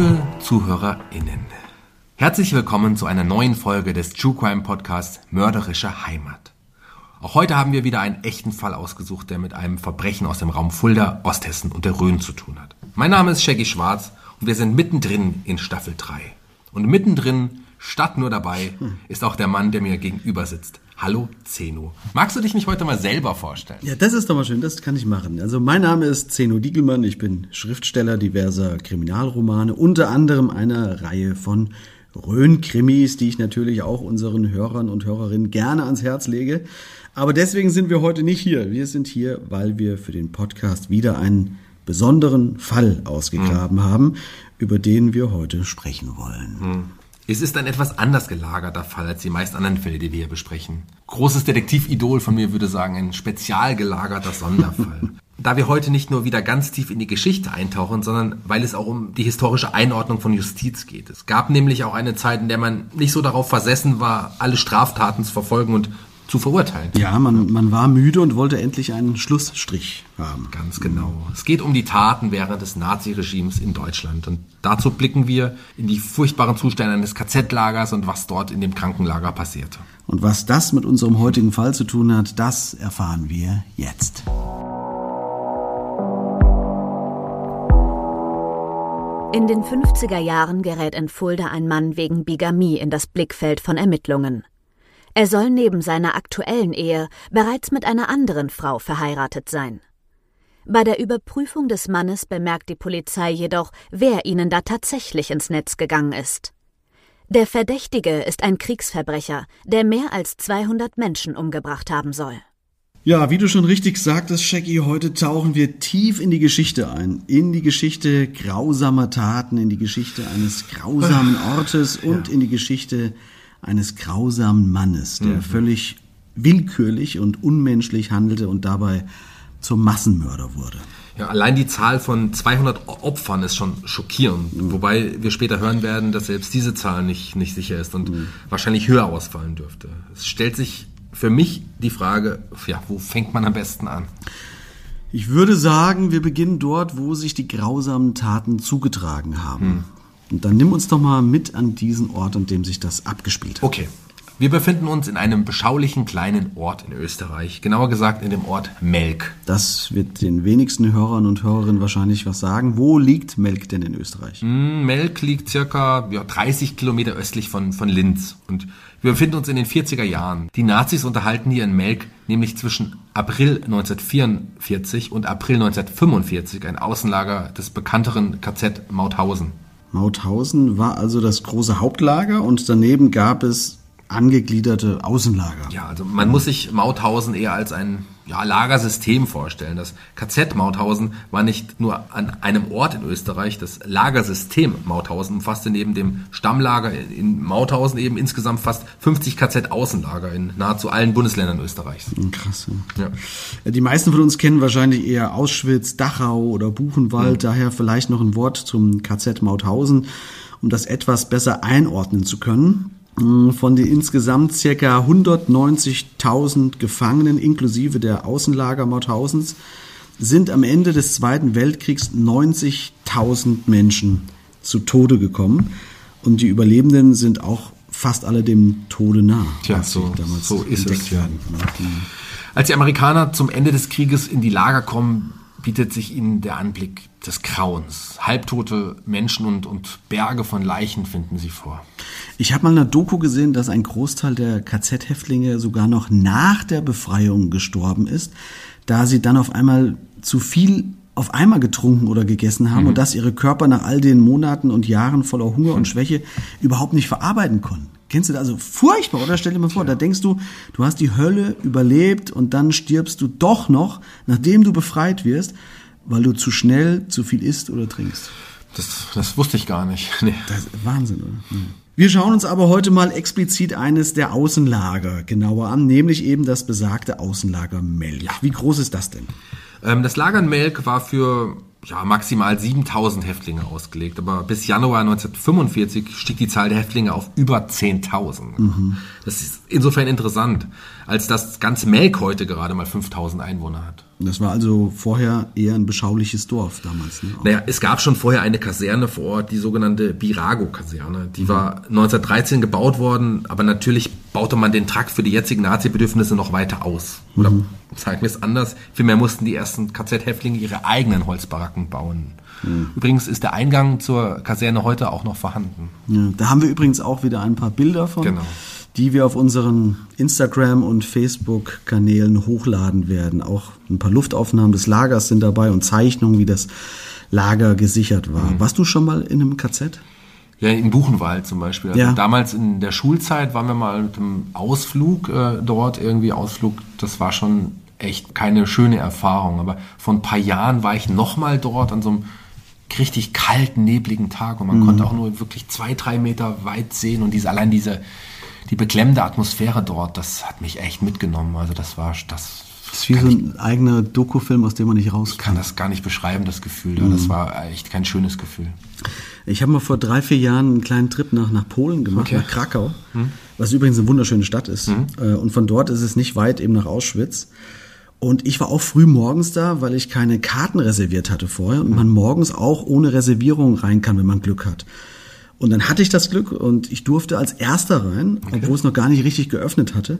Liebe ZuhörerInnen, herzlich willkommen zu einer neuen Folge des True Crime Podcasts Mörderische Heimat. Auch heute haben wir wieder einen echten Fall ausgesucht, der mit einem Verbrechen aus dem Raum Fulda, Osthessen und der Rhön zu tun hat. Mein Name ist Shaggy Schwarz und wir sind mittendrin in Staffel 3. Und mittendrin, statt nur dabei, ist auch der Mann, der mir gegenüber sitzt. Hallo Zeno. Magst du dich mich heute mal selber vorstellen? Ja, das ist doch mal schön, das kann ich machen. Also mein Name ist Zeno Diegelmann, ich bin Schriftsteller diverser Kriminalromane, unter anderem einer Reihe von Rhön-Krimis, die ich natürlich auch unseren Hörern und Hörerinnen gerne ans Herz lege. Aber deswegen sind wir heute nicht hier. Wir sind hier, weil wir für den Podcast wieder einen besonderen Fall ausgegraben mhm. haben, über den wir heute sprechen wollen. Mhm. Es ist ein etwas anders gelagerter Fall als die meist anderen Fälle, die wir hier besprechen. Großes Detektividol von mir würde sagen, ein spezial gelagerter Sonderfall. da wir heute nicht nur wieder ganz tief in die Geschichte eintauchen, sondern weil es auch um die historische Einordnung von Justiz geht. Es gab nämlich auch eine Zeit, in der man nicht so darauf versessen war, alle Straftaten zu verfolgen und zu verurteilen. Ja, man, man war müde und wollte endlich einen Schlussstrich haben. Ganz genau. Es geht um die Taten während des Naziregimes in Deutschland. Und dazu blicken wir in die furchtbaren Zustände eines KZ-Lagers und was dort in dem Krankenlager passierte. Und was das mit unserem heutigen Fall zu tun hat, das erfahren wir jetzt. In den 50er Jahren gerät in Fulda ein Mann wegen Bigamie in das Blickfeld von Ermittlungen. Er soll neben seiner aktuellen Ehe bereits mit einer anderen Frau verheiratet sein. Bei der Überprüfung des Mannes bemerkt die Polizei jedoch, wer ihnen da tatsächlich ins Netz gegangen ist. Der Verdächtige ist ein Kriegsverbrecher, der mehr als 200 Menschen umgebracht haben soll. Ja, wie du schon richtig sagtest, Shaggy, heute tauchen wir tief in die Geschichte ein. In die Geschichte grausamer Taten, in die Geschichte eines grausamen Ortes und ja. in die Geschichte eines grausamen Mannes, der mhm. völlig willkürlich und unmenschlich handelte und dabei zum Massenmörder wurde. Ja, allein die Zahl von 200 Opfern ist schon schockierend. Mhm. Wobei wir später hören werden, dass selbst diese Zahl nicht, nicht sicher ist und mhm. wahrscheinlich höher ausfallen dürfte. Es stellt sich für mich die Frage, ja, wo fängt man am besten an? Ich würde sagen, wir beginnen dort, wo sich die grausamen Taten zugetragen haben. Und dann nimm uns doch mal mit an diesen Ort, an dem sich das abgespielt hat. Okay. Wir befinden uns in einem beschaulichen kleinen Ort in Österreich, genauer gesagt in dem Ort Melk. Das wird den wenigsten Hörern und Hörerinnen wahrscheinlich was sagen. Wo liegt Melk denn in Österreich? Mm, Melk liegt circa ja, 30 Kilometer östlich von, von Linz. Und wir befinden uns in den 40er Jahren. Die Nazis unterhalten hier in Melk nämlich zwischen April 1944 und April 1945 ein Außenlager des bekannteren KZ Mauthausen. Mauthausen war also das große Hauptlager und daneben gab es angegliederte Außenlager. Ja, also man muss sich Mauthausen eher als ein ja, Lagersystem vorstellen. Das KZ Mauthausen war nicht nur an einem Ort in Österreich, das Lagersystem Mauthausen umfasste neben dem Stammlager in Mauthausen eben insgesamt fast 50 KZ-Außenlager in nahezu allen Bundesländern Österreichs. Hm, krass. Ja. ja. Die meisten von uns kennen wahrscheinlich eher Auschwitz, Dachau oder Buchenwald, mhm. daher vielleicht noch ein Wort zum KZ Mauthausen, um das etwas besser einordnen zu können. Hm, von den insgesamt circa 190.000 Gefangenen inklusive der Außenlager Mauthausens sind am Ende des Zweiten Weltkriegs 90.000 Menschen zu Tode gekommen und die Überlebenden sind auch fast alle dem Tode nah. Tja, so, so ist es. Werden. Als die Amerikaner zum Ende des Krieges in die Lager kommen, bietet sich ihnen der Anblick des Grauens. Halbtote Menschen und, und Berge von Leichen finden sie vor. Ich habe mal in einer Doku gesehen, dass ein Großteil der KZ-Häftlinge sogar noch nach der Befreiung gestorben ist, da sie dann auf einmal zu viel auf einmal getrunken oder gegessen haben mhm. und dass ihre Körper nach all den Monaten und Jahren voller Hunger und Schwäche überhaupt nicht verarbeiten konnten. Kennst du das? Also furchtbar, oder? Stell dir mal vor, ja. da denkst du, du hast die Hölle überlebt und dann stirbst du doch noch, nachdem du befreit wirst, weil du zu schnell zu viel isst oder trinkst. Das, das wusste ich gar nicht. Nee. Das ist Wahnsinn, oder? Mhm. Wir schauen uns aber heute mal explizit eines der Außenlager genauer an, nämlich eben das besagte Außenlager Melk. Wie groß ist das denn? Ähm, das Lager in Melk war für ja, maximal 7000 Häftlinge ausgelegt, aber bis Januar 1945 stieg die Zahl der Häftlinge auf über 10.000. Mhm. Das ist insofern interessant, als das ganze Melk heute gerade mal 5000 Einwohner hat. Das war also vorher eher ein beschauliches Dorf damals. Ne? Naja, es gab schon vorher eine Kaserne vor Ort, die sogenannte Birago-Kaserne. Die mhm. war 1913 gebaut worden, aber natürlich baute man den Trakt für die jetzigen Nazi-Bedürfnisse noch weiter aus. Oder mhm. sagen wir es anders, vielmehr mussten die ersten KZ-Häftlinge ihre eigenen Holzbaracken bauen. Mhm. Übrigens ist der Eingang zur Kaserne heute auch noch vorhanden. Ja, da haben wir übrigens auch wieder ein paar Bilder von. Genau die wir auf unseren Instagram- und Facebook-Kanälen hochladen werden. Auch ein paar Luftaufnahmen des Lagers sind dabei und Zeichnungen, wie das Lager gesichert war. Mhm. Warst du schon mal in einem KZ? Ja, in Buchenwald zum Beispiel. Also ja. Damals in der Schulzeit waren wir mal mit einem Ausflug äh, dort, irgendwie Ausflug, das war schon echt keine schöne Erfahrung. Aber vor ein paar Jahren war ich nochmal dort an so einem richtig kalten, nebligen Tag und man mhm. konnte auch nur wirklich zwei, drei Meter weit sehen und diese, allein diese, die beklemmende Atmosphäre dort, das hat mich echt mitgenommen. Also das war das. Das ist wie so ein ich, eigener Dokufilm, aus dem man nicht raus Ich kann das gar nicht beschreiben, das Gefühl. Mhm. Das war echt kein schönes Gefühl. Ich habe mal vor drei, vier Jahren einen kleinen Trip nach, nach Polen gemacht, okay. nach Krakau, mhm. was übrigens eine wunderschöne Stadt ist. Mhm. Äh, und von dort ist es nicht weit eben nach Auschwitz. Und ich war auch früh morgens da, weil ich keine Karten reserviert hatte vorher und man morgens auch ohne Reservierung rein kann, wenn man Glück hat. Und dann hatte ich das Glück und ich durfte als erster rein, okay. obwohl es noch gar nicht richtig geöffnet hatte.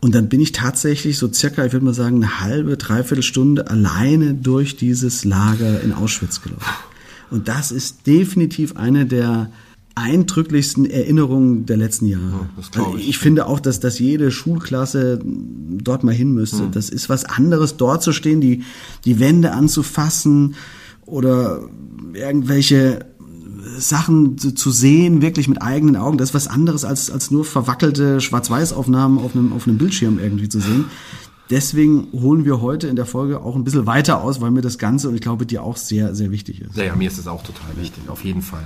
Und dann bin ich tatsächlich so circa, ich würde mal sagen, eine halbe, dreiviertel Stunde alleine durch dieses Lager in Auschwitz gelaufen. Und das ist definitiv eine der eindrücklichsten Erinnerungen der letzten Jahre. Ja, also ich, ich finde auch, dass, dass jede Schulklasse dort mal hin müsste. Mhm. Das ist was anderes, dort zu stehen, die, die Wände anzufassen oder irgendwelche Sachen zu, sehen, wirklich mit eigenen Augen, das ist was anderes als, als nur verwackelte Schwarz-Weiß-Aufnahmen auf einem, auf einem Bildschirm irgendwie zu sehen. Deswegen holen wir heute in der Folge auch ein bisschen weiter aus, weil mir das Ganze und ich glaube dir auch sehr, sehr wichtig ist. Ja, ja mir ist es auch total wichtig, auf jeden Fall.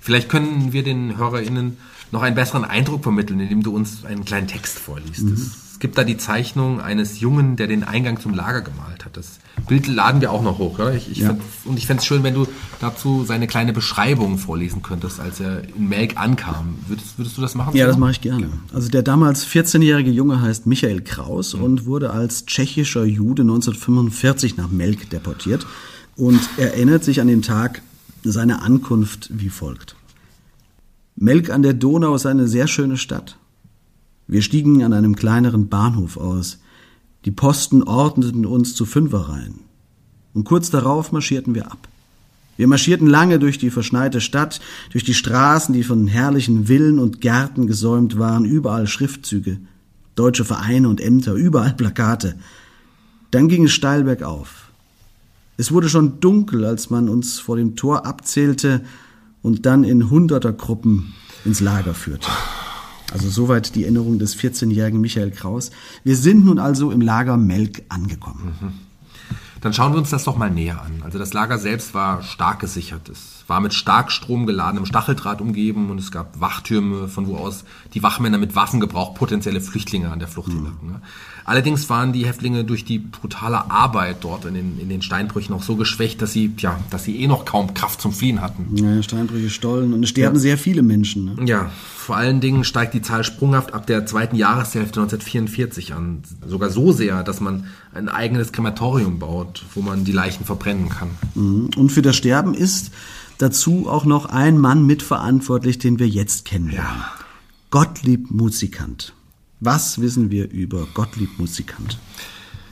Vielleicht können wir den HörerInnen noch einen besseren Eindruck vermitteln, indem du uns einen kleinen Text vorliest. Mhm gibt da die Zeichnung eines Jungen, der den Eingang zum Lager gemalt hat. Das Bild laden wir auch noch hoch. Oder? Ich, ich ja. und ich fände es schön, wenn du dazu seine kleine Beschreibung vorlesen könntest, als er in Melk ankam. Würdest, würdest du das machen? Ja, das mache ich gerne. Also der damals 14-jährige Junge heißt Michael Kraus mhm. und wurde als tschechischer Jude 1945 nach Melk deportiert und erinnert sich an den Tag seiner Ankunft wie folgt. Melk an der Donau ist eine sehr schöne Stadt. Wir stiegen an einem kleineren Bahnhof aus. Die Posten ordneten uns zu Fünferreihen. Und kurz darauf marschierten wir ab. Wir marschierten lange durch die verschneite Stadt, durch die Straßen, die von herrlichen Villen und Gärten gesäumt waren, überall Schriftzüge, deutsche Vereine und Ämter, überall Plakate. Dann ging es steil bergauf. Es wurde schon dunkel, als man uns vor dem Tor abzählte und dann in Hundertergruppen ins Lager führte. Also soweit die Erinnerung des 14-jährigen Michael Kraus. Wir sind nun also im Lager Melk angekommen. Mhm. Dann schauen wir uns das doch mal näher an. Also das Lager selbst war stark gesichert. Es war mit Starkstrom geladenem Stacheldraht umgeben und es gab Wachtürme, von wo aus die Wachmänner mit Waffengebrauch potenzielle Flüchtlinge an der Flucht mhm. hinlocken. Allerdings waren die Häftlinge durch die brutale Arbeit dort in den, in den Steinbrüchen auch so geschwächt, dass sie, ja, dass sie eh noch kaum Kraft zum Fliehen hatten. Ja, Steinbrüche, Stollen und es sterben ja. sehr viele Menschen. Ne? Ja, vor allen Dingen steigt die Zahl sprunghaft ab der zweiten Jahreshälfte 1944 an. Sogar so sehr, dass man ein eigenes Krematorium baut, wo man die Leichen verbrennen kann. Mhm. Und für das Sterben ist dazu auch noch ein Mann mitverantwortlich, den wir jetzt kennen. Ja. Gottlieb Musikant. Was wissen wir über Gottlieb Musikant?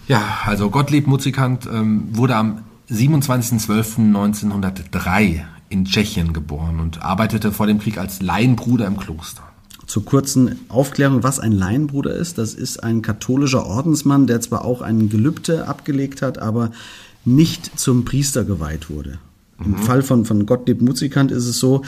Ja, also Gottlieb Musikant ähm, wurde am 27.12.1903 in Tschechien geboren und arbeitete vor dem Krieg als Laienbruder im Kloster. Zur kurzen Aufklärung, was ein Laienbruder ist. Das ist ein katholischer Ordensmann, der zwar auch ein Gelübde abgelegt hat, aber nicht zum Priester geweiht wurde. Im mhm. Fall von, von Gottlieb Muzikant ist es so,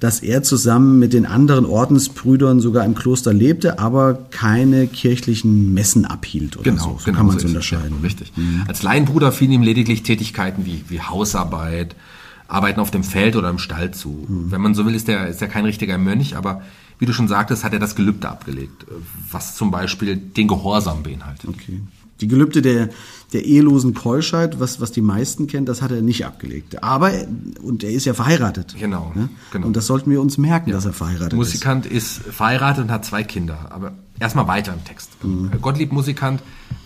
dass er zusammen mit den anderen Ordensbrüdern sogar im Kloster lebte, aber keine kirchlichen Messen abhielt oder genau, so. So genau, kann man es so unterscheiden. Ja, richtig. Mhm. Als Laienbruder fielen ihm lediglich Tätigkeiten wie, wie Hausarbeit, Arbeiten auf dem Feld oder im Stall zu. Mhm. Wenn man so will, ist er ist kein richtiger Mönch, aber wie du schon sagtest, hat er das Gelübde abgelegt, was zum Beispiel den Gehorsam beinhaltet. Okay. Die Gelübde der, der ehelosen Keuschheit, was, was die meisten kennen, das hat er nicht abgelegt. Aber, und er ist ja verheiratet. Genau. Ne? genau. Und das sollten wir uns merken, ja. dass er verheiratet Musikant ist. Musikant ist verheiratet und hat zwei Kinder. Aber erstmal weiter im Text. Mhm. Gottlieb Musikant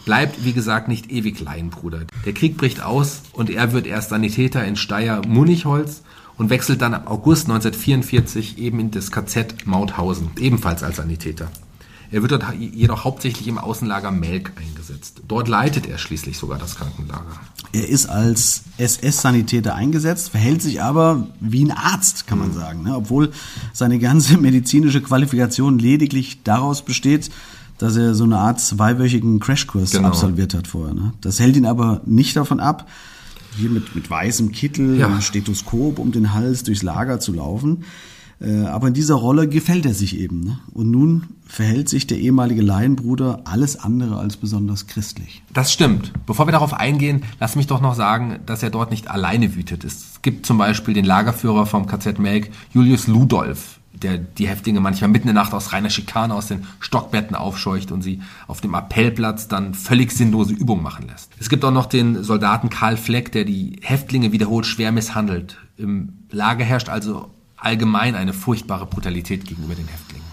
bleibt, wie gesagt, nicht ewig Laienbruder. Der Krieg bricht aus und er wird erst Sanitäter in Steyr Munichholz und wechselt dann ab August 1944 eben in das KZ Mauthausen, ebenfalls als Sanitäter. Er wird dort jedoch hauptsächlich im Außenlager Melk eingesetzt. Dort leitet er schließlich sogar das Krankenlager. Er ist als SS-Sanitäter eingesetzt, verhält sich aber wie ein Arzt, kann man mhm. sagen. Ne? Obwohl seine ganze medizinische Qualifikation lediglich daraus besteht, dass er so eine Art zweiwöchigen Crashkurs genau. absolviert hat vorher. Ne? Das hält ihn aber nicht davon ab, hier mit, mit weißem Kittel ja. Stethoskop um den Hals durchs Lager zu laufen. Äh, aber in dieser Rolle gefällt er sich eben. Ne? Und nun verhält sich der ehemalige Laienbruder alles andere als besonders christlich. Das stimmt. Bevor wir darauf eingehen, lass mich doch noch sagen, dass er dort nicht alleine wütet. Es gibt zum Beispiel den Lagerführer vom KZ Melk, Julius Ludolf, der die Häftlinge manchmal mitten in der Nacht aus reiner Schikane aus den Stockbetten aufscheucht und sie auf dem Appellplatz dann völlig sinnlose Übungen machen lässt. Es gibt auch noch den Soldaten Karl Fleck, der die Häftlinge wiederholt schwer misshandelt. Im Lager herrscht also allgemein eine furchtbare Brutalität gegenüber den Häftlingen.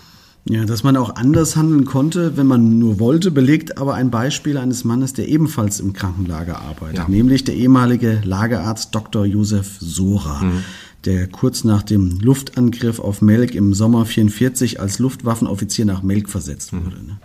Ja, dass man auch anders handeln konnte, wenn man nur wollte, belegt aber ein Beispiel eines Mannes, der ebenfalls im Krankenlager arbeitet, ja. nämlich der ehemalige Lagerarzt Dr. Josef Sora. Mhm der kurz nach dem Luftangriff auf Melk im Sommer 44 als Luftwaffenoffizier nach Melk versetzt mhm. wurde. Mhm.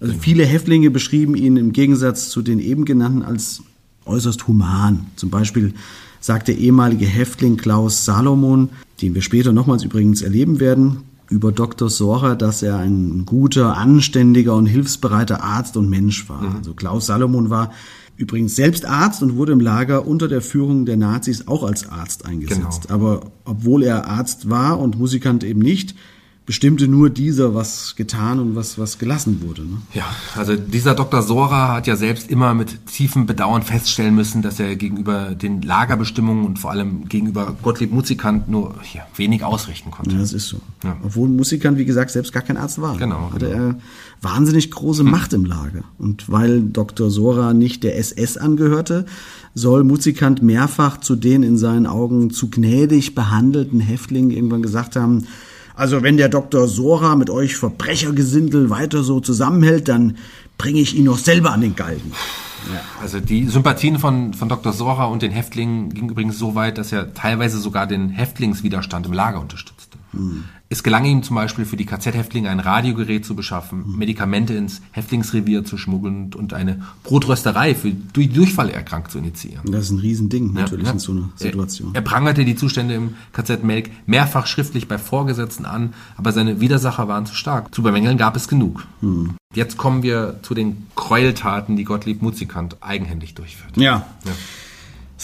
Also genau. viele Häftlinge beschrieben ihn im Gegensatz zu den eben genannten als äußerst human. Zum Beispiel sagt der ehemalige Häftling Klaus Salomon, den wir später nochmals übrigens erleben werden, über Dr. Sora, dass er ein guter, anständiger und hilfsbereiter Arzt und Mensch war. Mhm. Also Klaus Salomon war übrigens selbst Arzt und wurde im Lager unter der Führung der Nazis auch als Arzt eingesetzt. Genau. Aber obwohl er Arzt war und Musikant eben nicht, bestimmte nur dieser, was getan und was, was gelassen wurde. Ne? Ja, also dieser Dr. Sora hat ja selbst immer mit tiefem Bedauern feststellen müssen, dass er gegenüber den Lagerbestimmungen und vor allem gegenüber Gottlieb Musikant nur ja, wenig ausrichten konnte. Ja, das ist so. Ja. Obwohl Musikant, wie gesagt, selbst gar kein Arzt war. Genau. Hatte genau. er wahnsinnig große hm. Macht im Lager. Und weil Dr. Sora nicht der SS angehörte, soll Musikant mehrfach zu den in seinen Augen zu gnädig behandelten Häftlingen irgendwann gesagt haben, also wenn der Dr. Sora mit euch Verbrechergesindel weiter so zusammenhält, dann bringe ich ihn noch selber an den Galgen. Ja. Also die Sympathien von, von Dr. Sora und den Häftlingen gingen übrigens so weit, dass er teilweise sogar den Häftlingswiderstand im Lager unterstützte. Hm. Es gelang ihm zum Beispiel für die KZ-Häftlinge ein Radiogerät zu beschaffen, mhm. Medikamente ins Häftlingsrevier zu schmuggeln und eine Brotrösterei für die Durchfall erkrankt zu initiieren. Das ist ein Riesending natürlich ja, in so einer Situation. Er, er, prangerte die Zustände im KZ Melk mehrfach schriftlich bei Vorgesetzten an, aber seine Widersacher waren zu stark. Zu bemängeln gab es genug. Mhm. Jetzt kommen wir zu den Gräueltaten, die Gottlieb Mutzikant eigenhändig durchführt. Ja. ja.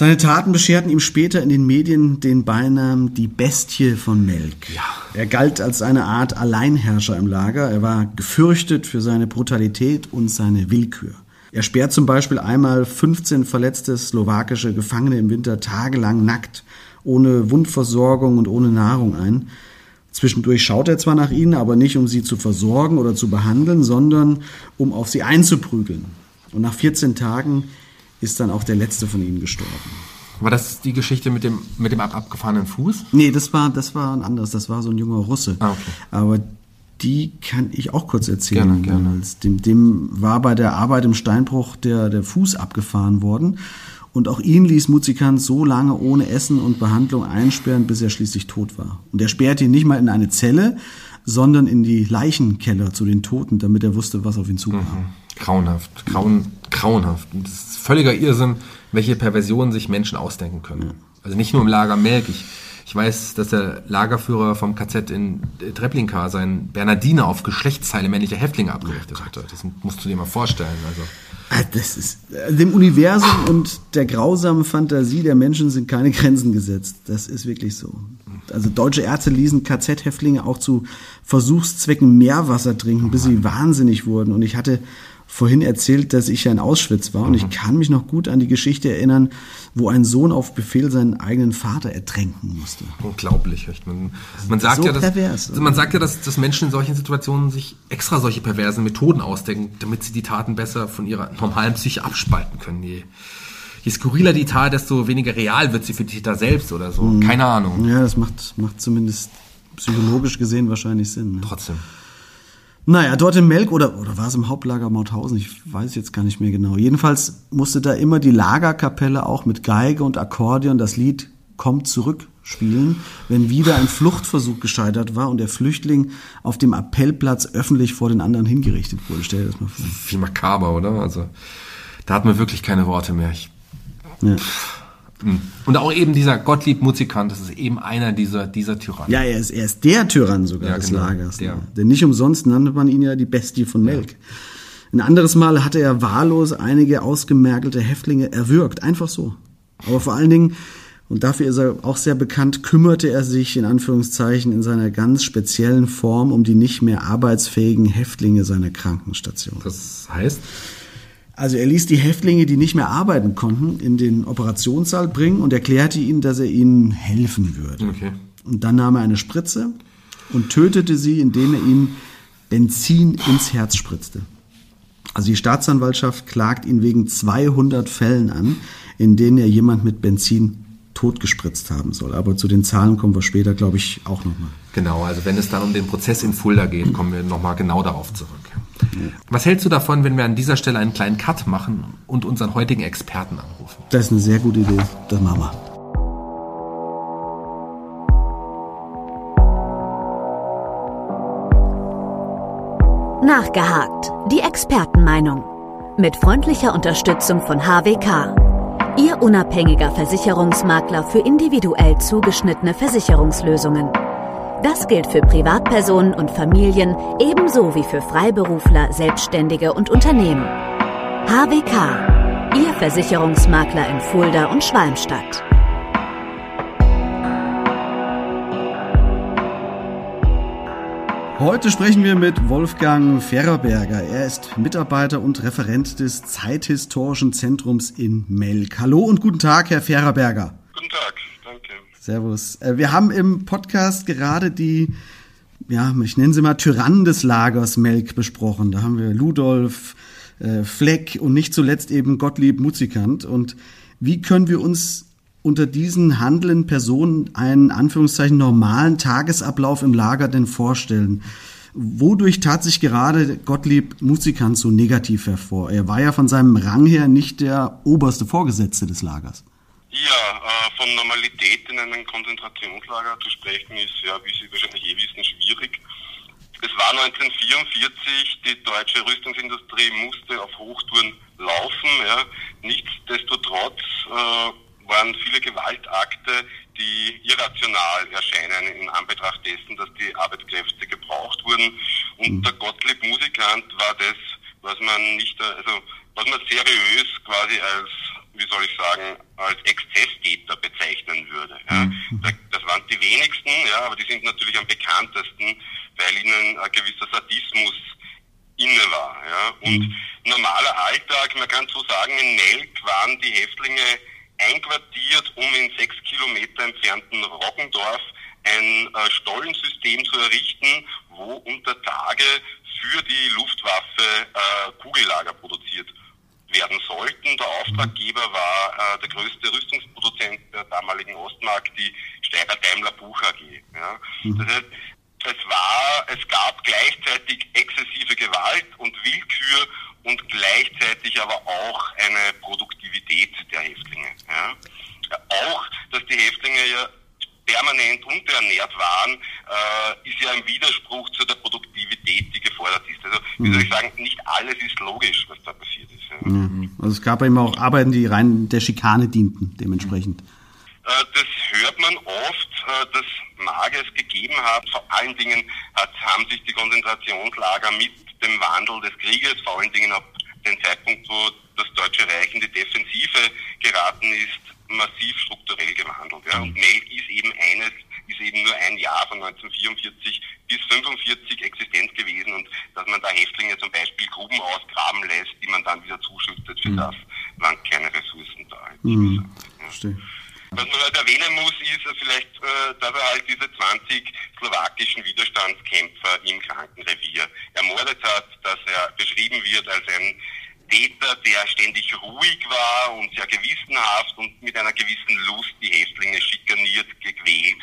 Seine Taten bescherten ihm später in den Medien den Beinamen die Bestie von Melk. Ja. Er galt als eine Art Alleinherrscher im Lager. Er war gefürchtet für seine Brutalität und seine Willkür. Er sperrt zum Beispiel einmal 15 verletzte slowakische Gefangene im Winter tagelang nackt, ohne Wundversorgung und ohne Nahrung ein. Zwischendurch schaut er zwar nach ihnen, aber nicht um sie zu versorgen oder zu behandeln, sondern um auf sie einzuprügeln. Und nach 14 Tagen ist dann auch der letzte von ihnen gestorben. War das die Geschichte mit dem, mit dem ab abgefahrenen Fuß? Nee, das war, das war ein anderes. Das war so ein junger Russe. Ah, okay. Aber die kann ich auch kurz erzählen. Gerne, gerne. Dem, dem war bei der Arbeit im Steinbruch der, der Fuß abgefahren worden. Und auch ihn ließ Muzikant so lange ohne Essen und Behandlung einsperren, bis er schließlich tot war. Und er sperrte ihn nicht mal in eine Zelle, sondern in die Leichenkeller zu den Toten, damit er wusste, was auf ihn zukam. Mhm. Grauenhaft, grauen, grauenhaft. Das ist völliger Irrsinn, welche Perversionen sich Menschen ausdenken können. Ja. Also nicht nur im Lager Melk. Ich, ich weiß, dass der Lagerführer vom KZ in Treblinka seinen Bernardiner auf Geschlechtsteile männlicher Häftlinge abgerichtet oh hatte. Das musst du dir mal vorstellen. Also. Ah, das ist, dem Universum und der grausamen Fantasie der Menschen sind keine Grenzen gesetzt. Das ist wirklich so. Also deutsche Ärzte ließen KZ-Häftlinge auch zu Versuchszwecken Meerwasser trinken, bis sie wahnsinnig wurden. Und ich hatte vorhin erzählt, dass ich ja in Auschwitz war und ich mhm. kann mich noch gut an die Geschichte erinnern, wo ein Sohn auf Befehl seinen eigenen Vater ertränken musste. Unglaublich. Man, man sagt so ja, dass, pervers, man sagt ja, dass, dass Menschen in solchen Situationen sich extra solche perversen Methoden ausdenken, damit sie die Taten besser von ihrer normalen Psyche abspalten können. Je, je skurriler die Tat, desto weniger real wird sie für die Täter selbst oder so. Mhm. Keine Ahnung. Ja, das macht, macht zumindest psychologisch gesehen wahrscheinlich Sinn. Ne? Trotzdem. Naja, dort im Melk oder, oder war es im Hauptlager Mauthausen? Ich weiß jetzt gar nicht mehr genau. Jedenfalls musste da immer die Lagerkapelle auch mit Geige und Akkordeon das Lied Kommt zurück spielen, wenn wieder ein Fluchtversuch gescheitert war und der Flüchtling auf dem Appellplatz öffentlich vor den anderen hingerichtet wurde. Stell dir das mal vor. Wie makaber, oder? Also, da hat man wirklich keine Worte mehr. Ich, ja. Hm. Und auch eben dieser Gottlieb Muzikant, das ist eben einer dieser, dieser Tyrannen. Ja, er ist, er ist der Tyrann sogar ja, des genau, Lagers. Der. Ne? Denn nicht umsonst nannte man ihn ja die Bestie von Melk. Ja. Ein anderes Mal hatte er wahllos einige ausgemergelte Häftlinge erwürgt. Einfach so. Aber vor allen Dingen, und dafür ist er auch sehr bekannt, kümmerte er sich in Anführungszeichen in seiner ganz speziellen Form um die nicht mehr arbeitsfähigen Häftlinge seiner Krankenstation. Das heißt? Also er ließ die Häftlinge, die nicht mehr arbeiten konnten, in den Operationssaal bringen und erklärte ihnen, dass er ihnen helfen würde. Okay. Und dann nahm er eine Spritze und tötete sie, indem er ihnen Benzin ins Herz spritzte. Also die Staatsanwaltschaft klagt ihn wegen 200 Fällen an, in denen er jemand mit Benzin totgespritzt haben soll. Aber zu den Zahlen kommen wir später, glaube ich, auch nochmal. Genau, also wenn es dann um den Prozess in Fulda geht, kommen wir nochmal genau darauf zurück. Was hältst du davon, wenn wir an dieser Stelle einen kleinen Cut machen und unseren heutigen Experten anrufen? Das ist eine sehr gute Idee. Das machen wir. Nachgehakt. Die Expertenmeinung. Mit freundlicher Unterstützung von HWK. Ihr unabhängiger Versicherungsmakler für individuell zugeschnittene Versicherungslösungen. Das gilt für Privatpersonen und Familien ebenso wie für Freiberufler, Selbstständige und Unternehmen. HWK, Ihr Versicherungsmakler in Fulda und Schwalmstadt. Heute sprechen wir mit Wolfgang Ferrerberger. Er ist Mitarbeiter und Referent des Zeithistorischen Zentrums in Melk. Hallo und guten Tag, Herr Ferrerberger. Servus. Äh, wir haben im Podcast gerade die, ja, ich nenne sie mal Tyrannen des Lagers Melk besprochen. Da haben wir Ludolf, äh, Fleck und nicht zuletzt eben Gottlieb Muzikant. Und wie können wir uns unter diesen handelnden Personen einen Anführungszeichen normalen Tagesablauf im Lager denn vorstellen? Wodurch tat sich gerade Gottlieb Muzikant so negativ hervor? Er war ja von seinem Rang her nicht der oberste Vorgesetzte des Lagers. Ja, äh, von Normalität in einem Konzentrationslager zu sprechen ist, ja, wie Sie wahrscheinlich eh wissen, schwierig. Es war 1944, die deutsche Rüstungsindustrie musste auf Hochtouren laufen. Ja. Nichtsdestotrotz äh, waren viele Gewaltakte, die irrational erscheinen in Anbetracht dessen, dass die Arbeitskräfte gebraucht wurden. Und mhm. der Gottlieb Musikant war das, was man nicht, also was man seriös quasi als wie soll ich sagen, als Exzesstäter bezeichnen würde. Ja. Mhm. Das waren die wenigsten, ja, aber die sind natürlich am bekanntesten, weil ihnen ein gewisser Sadismus inne war. Ja. Und mhm. normaler Alltag, man kann so sagen, in Melk waren die Häftlinge einquartiert, um in sechs Kilometer entfernten Roggendorf ein äh, Stollensystem zu errichten, wo unter Tage für die Luftwaffe äh, Kugellager produziert werden sollten. Der Auftraggeber war äh, der größte Rüstungsproduzent der damaligen Ostmark, die Steirer Daimler Buch AG. Ja. Mhm. Das heißt, es war, es gab gleichzeitig exzessive Gewalt und Willkür und gleichzeitig aber auch eine Produktivität der Häftlinge. Ja. Auch, dass die Häftlinge ja permanent unterernährt waren, äh, ist ja ein Widerspruch zu der Produktivität, die gefordert ist. Also, wie soll ich mhm. sagen, nicht alles ist logisch, was da passiert ist. Ja. Mhm. Also es gab eben auch Arbeiten, die rein der Schikane dienten, dementsprechend. Äh, das hört man oft, äh, das mag es gegeben haben. Vor allen Dingen hat, haben sich die Konzentrationslager mit dem Wandel des Krieges, vor allen Dingen ab dem Zeitpunkt, wo das Deutsche Reich in die Defensive geraten ist, massiv strukturell gewandelt. Ja. Und Mail ist eben eben nur ein Jahr von 1944 bis 1945 existent gewesen und dass man da Häftlinge zum Beispiel Gruben ausgraben lässt, die man dann wieder zuschüttet, für mhm. das waren keine Ressourcen da. Mhm. Ja. Was man halt erwähnen muss, ist vielleicht, äh, dass er halt diese 20 slowakischen Widerstandskämpfer im Krankenrevier ermordet hat, dass er beschrieben wird als ein Täter, der ständig ruhig war und sehr gewissenhaft und mit einer gewissen Lust die Häftlinge schikaniert, gequält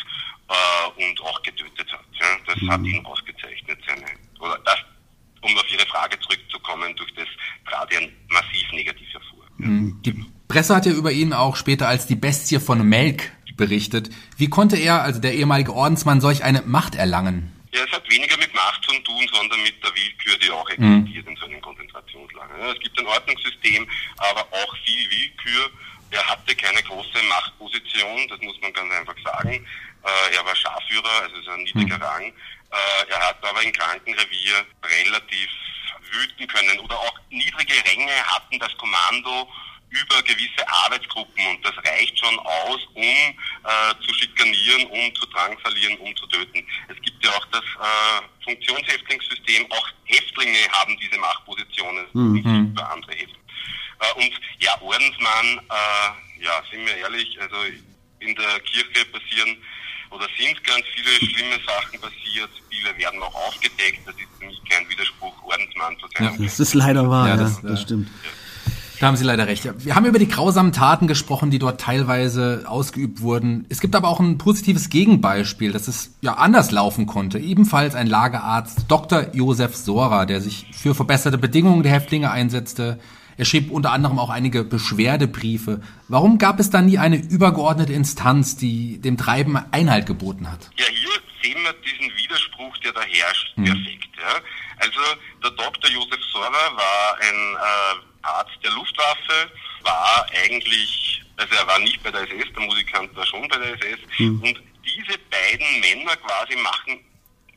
äh, und auch getötet hat. Ja. Das mhm. hat ihn ausgezeichnet. Seine, oder das, um auf Ihre Frage zurückzukommen, durch das trat er massiv negativ hervor. Mhm. Die Presse hat ja über ihn auch später als die Bestie von Melk berichtet. Wie konnte er, also der ehemalige Ordensmann, solch eine Macht erlangen? Ja, es hat weniger mit Macht zu tun, sondern mit der Willkür, die auch mhm. existiert mhm. in so einem Konzentrationslager. Ja, es gibt ein Ordnungssystem, aber auch viel Willkür. Er hatte keine große Machtposition, das muss man ganz einfach sagen. Äh, er war Scharführer, also ist ein niedriger mhm. Rang. Äh, er hat aber im Krankenrevier relativ wüten können oder auch niedrige Ränge hatten das Kommando über gewisse Arbeitsgruppen und das reicht schon aus, um äh, zu schikanieren, um zu drangsalieren, um zu töten. Es gibt ja auch das äh, Funktionshäftlingssystem, auch Häftlinge haben diese Machtpositionen, mhm. nicht für andere Häftlinge. Äh, und ja, Ordensmann, äh, ja, sind wir ehrlich, also in der Kirche passieren oder sind ganz viele schlimme Sachen passiert. Viele werden auch aufgedeckt. Das ist für mich kein Widerspruch, Ordensmann zu sein. Ja, das ist leider wahr, ja, das, das stimmt. Ja. Da haben Sie leider recht. Wir haben über die grausamen Taten gesprochen, die dort teilweise ausgeübt wurden. Es gibt aber auch ein positives Gegenbeispiel, dass es ja anders laufen konnte. Ebenfalls ein Lagerarzt, Dr. Josef Sora, der sich für verbesserte Bedingungen der Häftlinge einsetzte. Er schrieb unter anderem auch einige Beschwerdebriefe. Warum gab es da nie eine übergeordnete Instanz, die dem Treiben Einhalt geboten hat? Ja, hier sehen wir diesen Widerspruch, der da herrscht, hm. perfekt. Ja. Also der Dr. Josef Sora war ein äh, Arzt der Luftwaffe, war eigentlich, also er war nicht bei der SS, der Musikant war schon bei der SS. Mhm. Und diese beiden Männer quasi machen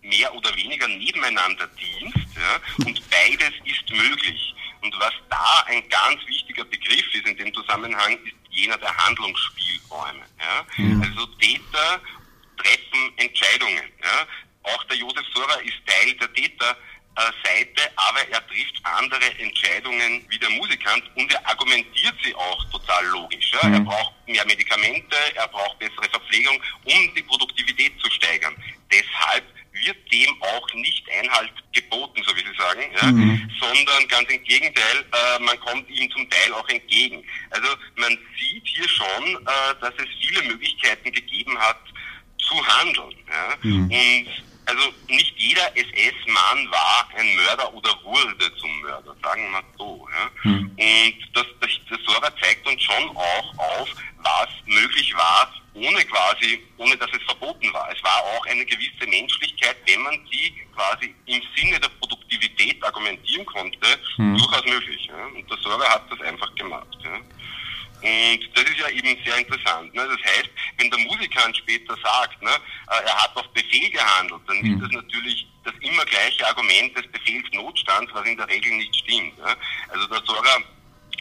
mehr oder weniger nebeneinander Dienst ja, und beides ist möglich. Und was da ein ganz wichtiger Begriff ist in dem Zusammenhang, ist jener der Handlungsspielräume. Ja. Mhm. Also Täter treffen Entscheidungen. Ja. Auch der Josef Sora ist Teil der Täter äh, Seite, aber er trifft andere Entscheidungen wie der Musikant und er argumentiert sie auch total logisch. Ja? Mhm. Er braucht mehr Medikamente, er braucht bessere Verpflegung, um die Produktivität zu steigern. Deshalb wird dem auch nicht Einhalt geboten, so wie Sie sagen, ja? Mhm. sondern ganz im Gegenteil, äh, man kommt ihm zum Teil auch entgegen. Also man sieht hier schon, äh, dass es viele Möglichkeiten gegeben hat, zu handeln. Ja? Mhm. Und also nicht jeder SS-Mann war ein Mörder oder wurde zum Mörder, sagen wir mal so. Ja. Hm. Und das, das, das Sora zeigt uns schon auch auf, was möglich war, ohne quasi, ohne dass es verboten war. Es war auch eine gewisse Menschlichkeit, wenn man sie quasi im Sinne der Produktivität argumentieren konnte, hm. durchaus möglich. Ja. Und der Sora hat das einfach gemacht. Ja. Und das ist ja eben sehr interessant. Ne? Das heißt, wenn der Musikant später sagt, ne, äh, er hat auf Befehl gehandelt, dann mhm. ist das natürlich das immer gleiche Argument des Befehlsnotstands, was in der Regel nicht stimmt. Ne? Also der Sora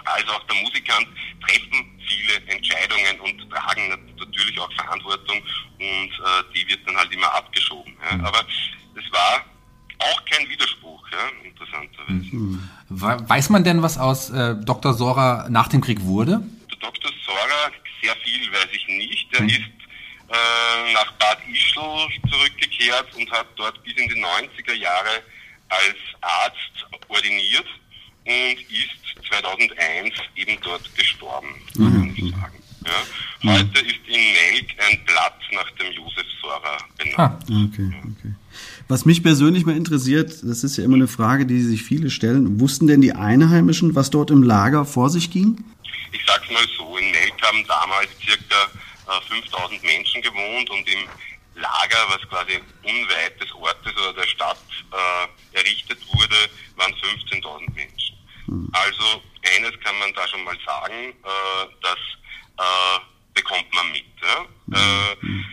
als auch der Musikant treffen viele Entscheidungen und tragen natürlich auch Verantwortung und äh, die wird dann halt immer abgeschoben. Ja. Mhm. Aber es war auch kein Widerspruch, ja, interessanterweise. Mhm. Weiß man denn, was aus äh, Dr. Sora nach dem Krieg wurde? Dr. Sora, sehr viel weiß ich nicht. Er mhm. ist äh, nach Bad Ischl zurückgekehrt und hat dort bis in die 90er Jahre als Arzt ordiniert und ist 2001 eben dort gestorben, mhm. kann ich sagen. Ja. Heute ist in Melk ein Platz nach dem Josef Sora benannt. Ah, okay, okay. Was mich persönlich mal interessiert, das ist ja immer eine Frage, die sich viele stellen. Wussten denn die Einheimischen, was dort im Lager vor sich ging? Ich sag's mal so, in Melk haben damals circa 5000 äh, Menschen gewohnt und im Lager, was quasi unweit des Ortes oder der Stadt äh, errichtet wurde, waren 15.000 Menschen. Hm. Also eines kann man da schon mal sagen, äh, das äh, bekommt man mit. Ja? Hm. Äh, hm.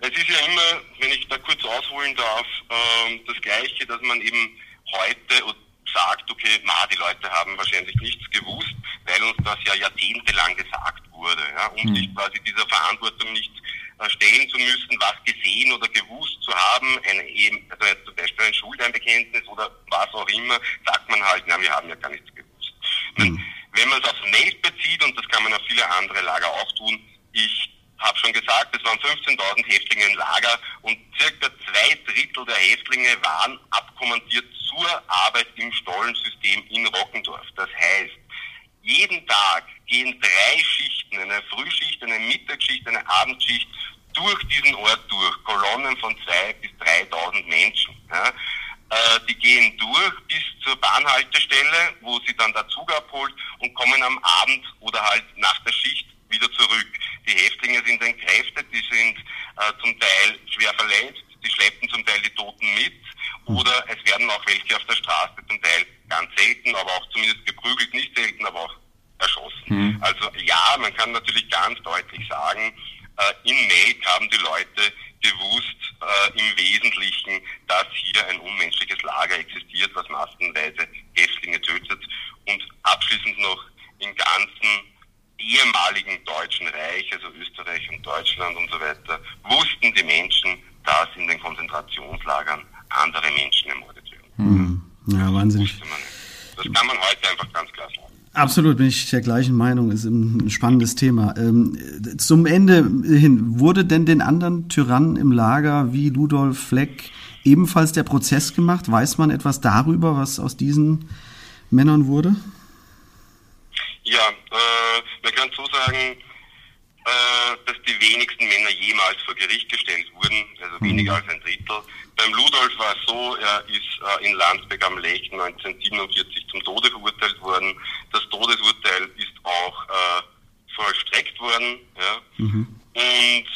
es ist ja immer, wenn ich da kurz ausholen darf, ähm, das Gleiche, dass man eben heute sagt, okay, na, die Leute haben wahrscheinlich nichts gewusst, weil uns das ja jahrzehntelang gesagt wurde, ja, um mhm. sich quasi dieser Verantwortung nicht äh, stellen zu müssen, was gesehen oder gewusst zu haben, eben, also zum Beispiel ein Schuldeinbekenntnis oder was auch immer, sagt man halt, na, wir haben ja gar nichts gewusst. Mhm. Wenn man es auf Welt bezieht, und das kann man auf viele andere Lager auch tun, ich habe schon gesagt, es waren 15.000 Häftlinge im Lager und circa zwei Drittel der Häftlinge waren Arbeit im Stollensystem in Rockendorf. Das heißt, jeden Tag gehen drei Schichten, eine Frühschicht, eine Mittagsschicht, eine Abendschicht durch diesen Ort durch, Kolonnen von zwei bis 3.000 Menschen. Ja. Äh, die gehen durch bis zur Bahnhaltestelle, wo sie dann der Zug abholt und kommen am Abend oder halt nach der Schicht wieder zurück. Die Häftlinge sind entkräftet, die sind äh, zum Teil schwer verletzt, die schleppen zum Teil die Toten mit oder es werden auch welche auf der Straße zum Teil ganz selten, aber auch zumindest geprügelt, nicht selten, aber auch erschossen. Mhm. Also ja, man kann natürlich ganz deutlich sagen, äh, in Melk haben die Leute gewusst äh, im Wesentlichen, dass hier ein unmenschliches Lager existiert, was massenweise Häftlinge tötet. Und abschließend noch im ganzen ehemaligen Deutschen Reich, also Österreich und Deutschland und so weiter, wussten die Menschen, dass in den Konzentrationslagern andere Menschen ermordet werden. Mhm. Ja, wahnsinnig. Das kann man heute einfach ganz klar sagen. Absolut, bin ich der gleichen Meinung, ist ein spannendes Thema. Ähm, zum Ende hin, wurde denn den anderen Tyrannen im Lager wie Ludolf Fleck ebenfalls der Prozess gemacht? Weiß man etwas darüber, was aus diesen Männern wurde? Ja, äh, man kann so sagen, äh, dass die wenigsten Männer jemals vor Gericht gestellt wurden, also mhm. weniger als ein Drittel. Beim Ludolf war es so, er ist äh, in Landsberg am Lech 1947 zum Tode verurteilt worden. Das Todesurteil ist auch äh, vollstreckt worden. Ja. Mhm. Und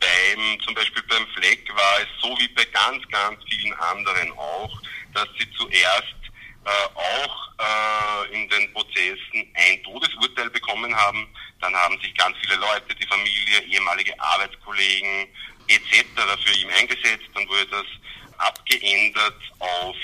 beim, zum Beispiel beim Fleck war es so wie bei ganz, ganz vielen anderen auch, dass sie zuerst äh, auch äh, in den Prozessen ein Todesurteil bekommen haben. Dann haben sich ganz viele Leute, die Familie, ehemalige Arbeitskollegen etc. für ihn eingesetzt. Dann wurde das abgeändert auf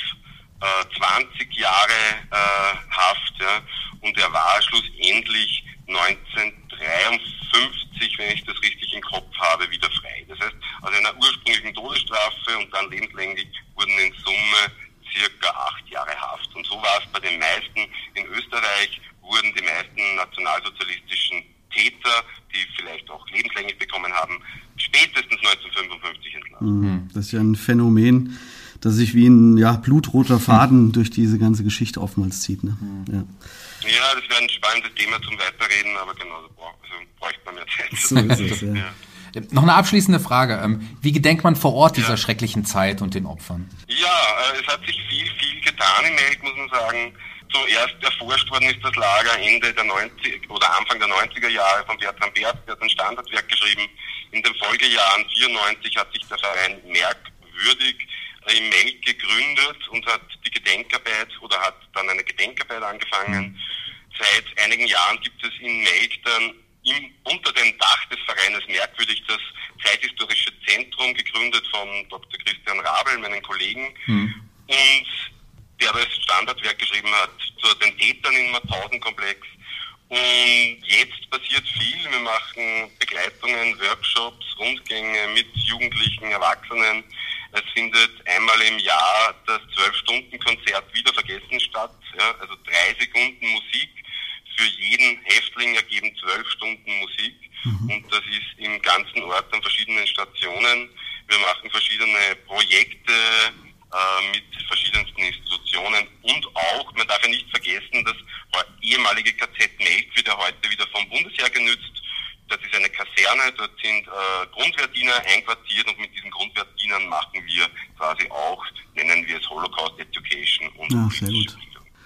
äh, 20 Jahre äh, Haft. Ja. Und er war schlussendlich 1953, wenn ich das richtig im Kopf habe, wieder frei. Das heißt, aus einer ursprünglichen Todesstrafe und dann lebenslänglich wurden in Summe circa acht Jahre Haft. Und so war es bei den meisten. In Österreich wurden die meisten nationalsozialistischen Täter, die vielleicht auch lebenslänglich bekommen haben, spätestens 1955 entlassen. Mhm. Das ist ja ein Phänomen, das sich wie ein ja, blutroter Faden durch diese ganze Geschichte oftmals zieht. Ne? Mhm. Ja. ja. das wäre ein spannendes Thema zum Weiterreden, aber genau, also bräuchte man mehr Zeit. So ist es, ja. ja. Noch eine abschließende Frage. Ähm, wie gedenkt man vor Ort dieser ja. schrecklichen Zeit und den Opfern? Ja, äh, es hat sich viel, viel getan in Melk, muss man sagen. Zuerst erforscht worden ist das Lager Ende der 90 oder Anfang der 90er Jahre von Bertram Berz, der hat ein Standardwerk geschrieben. In den Folgejahren 94 hat sich der Verein merkwürdig in Melk gegründet und hat die Gedenkarbeit oder hat dann eine Gedenkarbeit angefangen. Mhm. Seit einigen Jahren gibt es in Melk dann im, unter dem Dach des Vereines merkwürdig das Zeithistorische Zentrum, gegründet von Dr. Christian Rabel, meinen Kollegen, hm. und der das Standardwerk geschrieben hat zu den Tätern im Mauthausen-Komplex. Und jetzt machen Begleitungen, Workshops, Rundgänge mit Jugendlichen, Erwachsenen. Es findet einmal im Jahr das Zwölf-Stunden-Konzert wieder vergessen statt. Ja, also drei Sekunden Musik. Für jeden Häftling ergeben zwölf Stunden Musik. Mhm. Und das ist im ganzen Ort an verschiedenen Stationen. Wir machen verschiedene Projekte äh, mit verschiedensten Institutionen und auch, man darf ja nicht vergessen, das ehemalige KZ Melk wird ja heute wieder vom Bundesheer genützt. Das ist eine Kaserne, dort sind äh, Grundwehrdiener einquartiert und mit diesen Grundwehrdienern machen wir quasi auch, nennen wir es Holocaust Education und ja, sehr gut.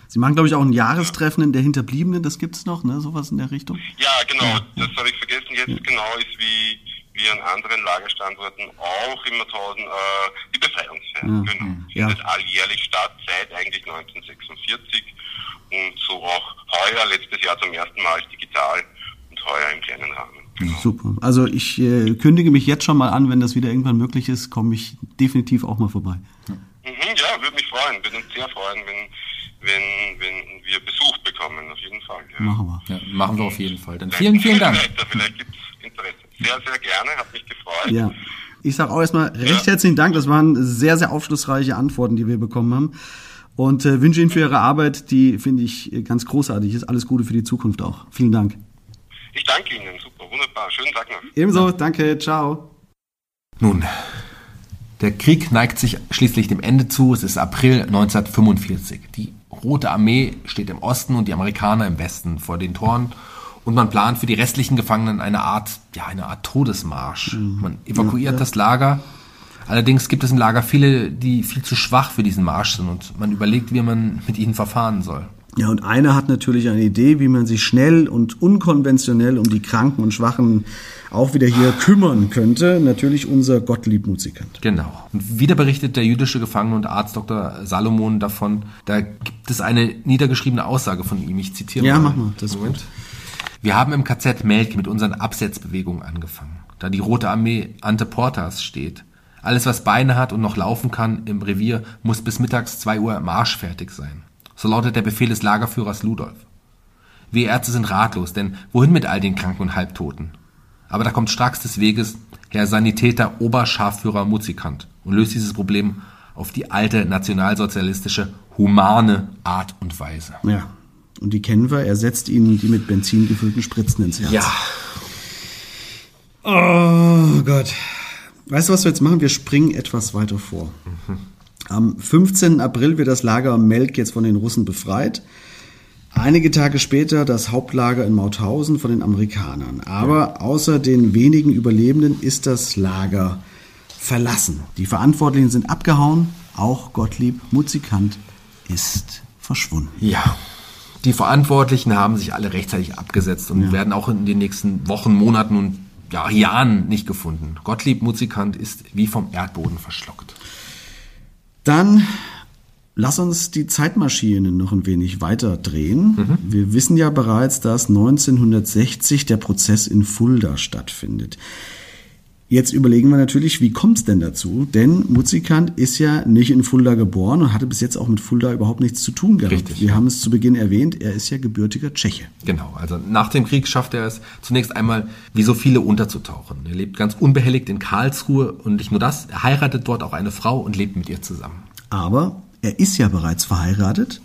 Sie machen, glaube ich, auch ein Jahrestreffen in der Hinterbliebenen, das gibt es noch, ne? Sowas in der Richtung? Ja, genau, ja. das habe ich vergessen. Jetzt ja. genau ist wie, wie an anderen Lagerstandorten auch in Mauthausen äh, die Befreiungsfeier. Ja. Genau. Ja. Findet alljährlich statt seit eigentlich 1946 und so auch heuer, letztes Jahr zum ersten Mal digital und heuer im kleinen Rahmen. Genau. Super. Also ich äh, kündige mich jetzt schon mal an, wenn das wieder irgendwann möglich ist, komme ich definitiv auch mal vorbei. Mhm, ja, würde mich freuen, würde uns sehr freuen, wenn wenn, wenn wir Besuch bekommen, auf jeden Fall. Ja. Machen wir. Ja, machen wir auf jeden Fall. Dann vielen, vielen Dank. Vielleicht gibt es Interesse. Sehr, sehr gerne, hat mich gefreut. Ja. Ich sage auch erstmal recht ja. herzlichen Dank. Das waren sehr, sehr aufschlussreiche Antworten, die wir bekommen haben. Und äh, wünsche Ihnen für Ihre Arbeit, die finde ich ganz großartig ist. Alles Gute für die Zukunft auch. Vielen Dank. Ich danke Ihnen. Wunderbar. Schönen Tag noch. Ebenso, danke. Ciao. Nun, der Krieg neigt sich schließlich dem Ende zu. Es ist April 1945. Die Rote Armee steht im Osten und die Amerikaner im Westen vor den Toren. Und man plant für die restlichen Gefangenen eine Art, ja, eine Art Todesmarsch. Mhm. Man evakuiert ja, ja. das Lager. Allerdings gibt es im Lager viele, die viel zu schwach für diesen Marsch sind und man überlegt, wie man mit ihnen verfahren soll. Ja, und einer hat natürlich eine Idee, wie man sich schnell und unkonventionell um die Kranken und Schwachen auch wieder hier kümmern könnte. Natürlich unser Gottlieb-Musikant. Genau. Und wieder berichtet der jüdische Gefangene und Arzt Dr. Salomon davon, da gibt es eine niedergeschriebene Aussage von ihm. Ich zitiere ja, mal. Ja, mach mal. Das Moment. Wir haben im KZ Melk mit unseren Absetzbewegungen angefangen. Da die Rote Armee ante Portas steht. Alles, was Beine hat und noch laufen kann im Revier, muss bis mittags zwei Uhr marschfertig sein. So lautet der Befehl des Lagerführers Ludolf. Wir Ärzte sind ratlos, denn wohin mit all den Kranken und Halbtoten? Aber da kommt stracks des Weges Herr Sanitäter Oberscharführer Muzikant und löst dieses Problem auf die alte nationalsozialistische, humane Art und Weise. Ja, und die kennen wir. Er setzt ihnen die mit Benzin gefüllten Spritzen ins Herz. Ja. Oh Gott. Weißt du, was wir jetzt machen? Wir springen etwas weiter vor. Mhm. Am 15. April wird das Lager Melk jetzt von den Russen befreit. Einige Tage später das Hauptlager in Mauthausen von den Amerikanern. Aber außer den wenigen Überlebenden ist das Lager verlassen. Die Verantwortlichen sind abgehauen. Auch Gottlieb Muzikant ist verschwunden. Ja. Die Verantwortlichen haben sich alle rechtzeitig abgesetzt und ja. werden auch in den nächsten Wochen, Monaten und ja, Jahren nicht gefunden. Gottlieb Muzikant ist wie vom Erdboden verschluckt. Dann lass uns die Zeitmaschine noch ein wenig weiter drehen. Mhm. Wir wissen ja bereits, dass 1960 der Prozess in Fulda stattfindet. Jetzt überlegen wir natürlich, wie kommt es denn dazu? Denn Muzikant ist ja nicht in Fulda geboren und hatte bis jetzt auch mit Fulda überhaupt nichts zu tun gehabt. Richtig. Wir haben es zu Beginn erwähnt, er ist ja gebürtiger Tscheche. Genau, also nach dem Krieg schafft er es zunächst einmal, wie so viele, unterzutauchen. Er lebt ganz unbehelligt in Karlsruhe und nicht nur das, er heiratet dort auch eine Frau und lebt mit ihr zusammen. Aber er ist ja bereits verheiratet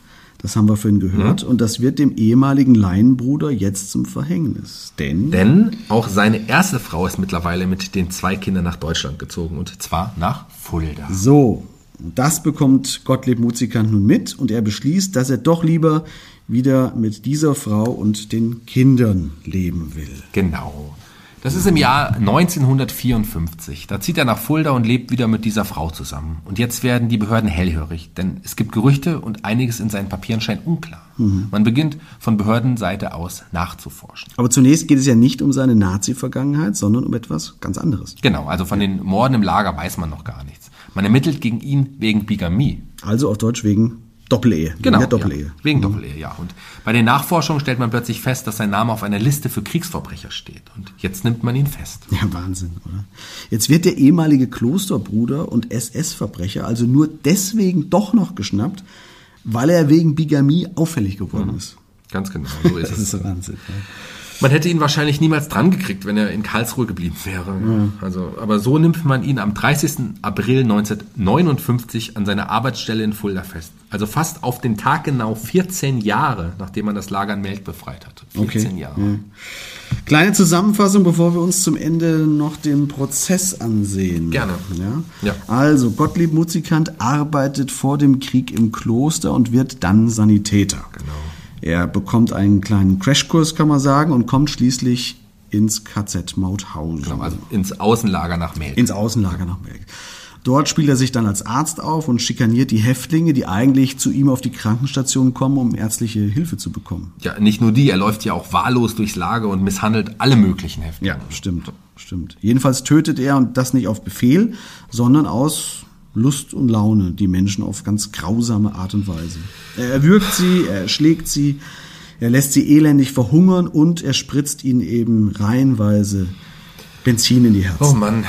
das haben wir vorhin gehört. Mhm. Und das wird dem ehemaligen Laienbruder jetzt zum Verhängnis. Denn? Denn auch seine erste Frau ist mittlerweile mit den zwei Kindern nach Deutschland gezogen. Und zwar nach Fulda. So. Das bekommt Gottlieb Muzikant nun mit und er beschließt, dass er doch lieber wieder mit dieser Frau und den Kindern leben will. Genau. Das ist im Jahr 1954. Da zieht er nach Fulda und lebt wieder mit dieser Frau zusammen. Und jetzt werden die Behörden hellhörig, denn es gibt Gerüchte und einiges in seinen Papieren scheint unklar. Mhm. Man beginnt von Behördenseite aus nachzuforschen. Aber zunächst geht es ja nicht um seine Nazi-Vergangenheit, sondern um etwas ganz anderes. Genau, also von den Morden im Lager weiß man noch gar nichts. Man ermittelt gegen ihn wegen Bigamie. Also auf Deutsch wegen Doppelehe. Genau. Wegen Doppelehe. Ja, wegen. Doppelehe, ja. Und bei den Nachforschungen stellt man plötzlich fest, dass sein Name auf einer Liste für Kriegsverbrecher steht. Und jetzt nimmt man ihn fest. Ja, Wahnsinn, oder? Jetzt wird der ehemalige Klosterbruder und SS-Verbrecher also nur deswegen doch noch geschnappt, weil er wegen Bigamie auffällig geworden mhm. ist. Ganz genau, so ist es. das ist Wahnsinn. Ja. Man hätte ihn wahrscheinlich niemals dran gekriegt, wenn er in Karlsruhe geblieben wäre. Also, aber so nimmt man ihn am 30. April 1959 an seiner Arbeitsstelle in Fulda fest. Also fast auf den Tag genau 14 Jahre, nachdem man das Lager in Melk befreit hat. 14 Okay, Jahre. ja. Kleine Zusammenfassung, bevor wir uns zum Ende noch den Prozess ansehen. Gerne. Ja? Ja. Also, Gottlieb Muzikant arbeitet vor dem Krieg im Kloster und wird dann Sanitäter. Genau. Er bekommt einen kleinen Crashkurs, kann man sagen, und kommt schließlich ins KZ Mauthausen. Genau, also ins Außenlager nach Melk. ins Außenlager nach Melk. Dort spielt er sich dann als Arzt auf und schikaniert die Häftlinge, die eigentlich zu ihm auf die Krankenstation kommen, um ärztliche Hilfe zu bekommen. Ja, nicht nur die, er läuft ja auch wahllos durchs Lager und misshandelt alle möglichen Häftlinge. stimmt, stimmt. Jedenfalls tötet er und das nicht auf Befehl, sondern aus Lust und Laune die Menschen auf ganz grausame Art und Weise. Er erwürgt sie, er erschlägt sie, er lässt sie elendig verhungern und er spritzt ihnen eben reihenweise Benzin in die Herzen. Oh Mann,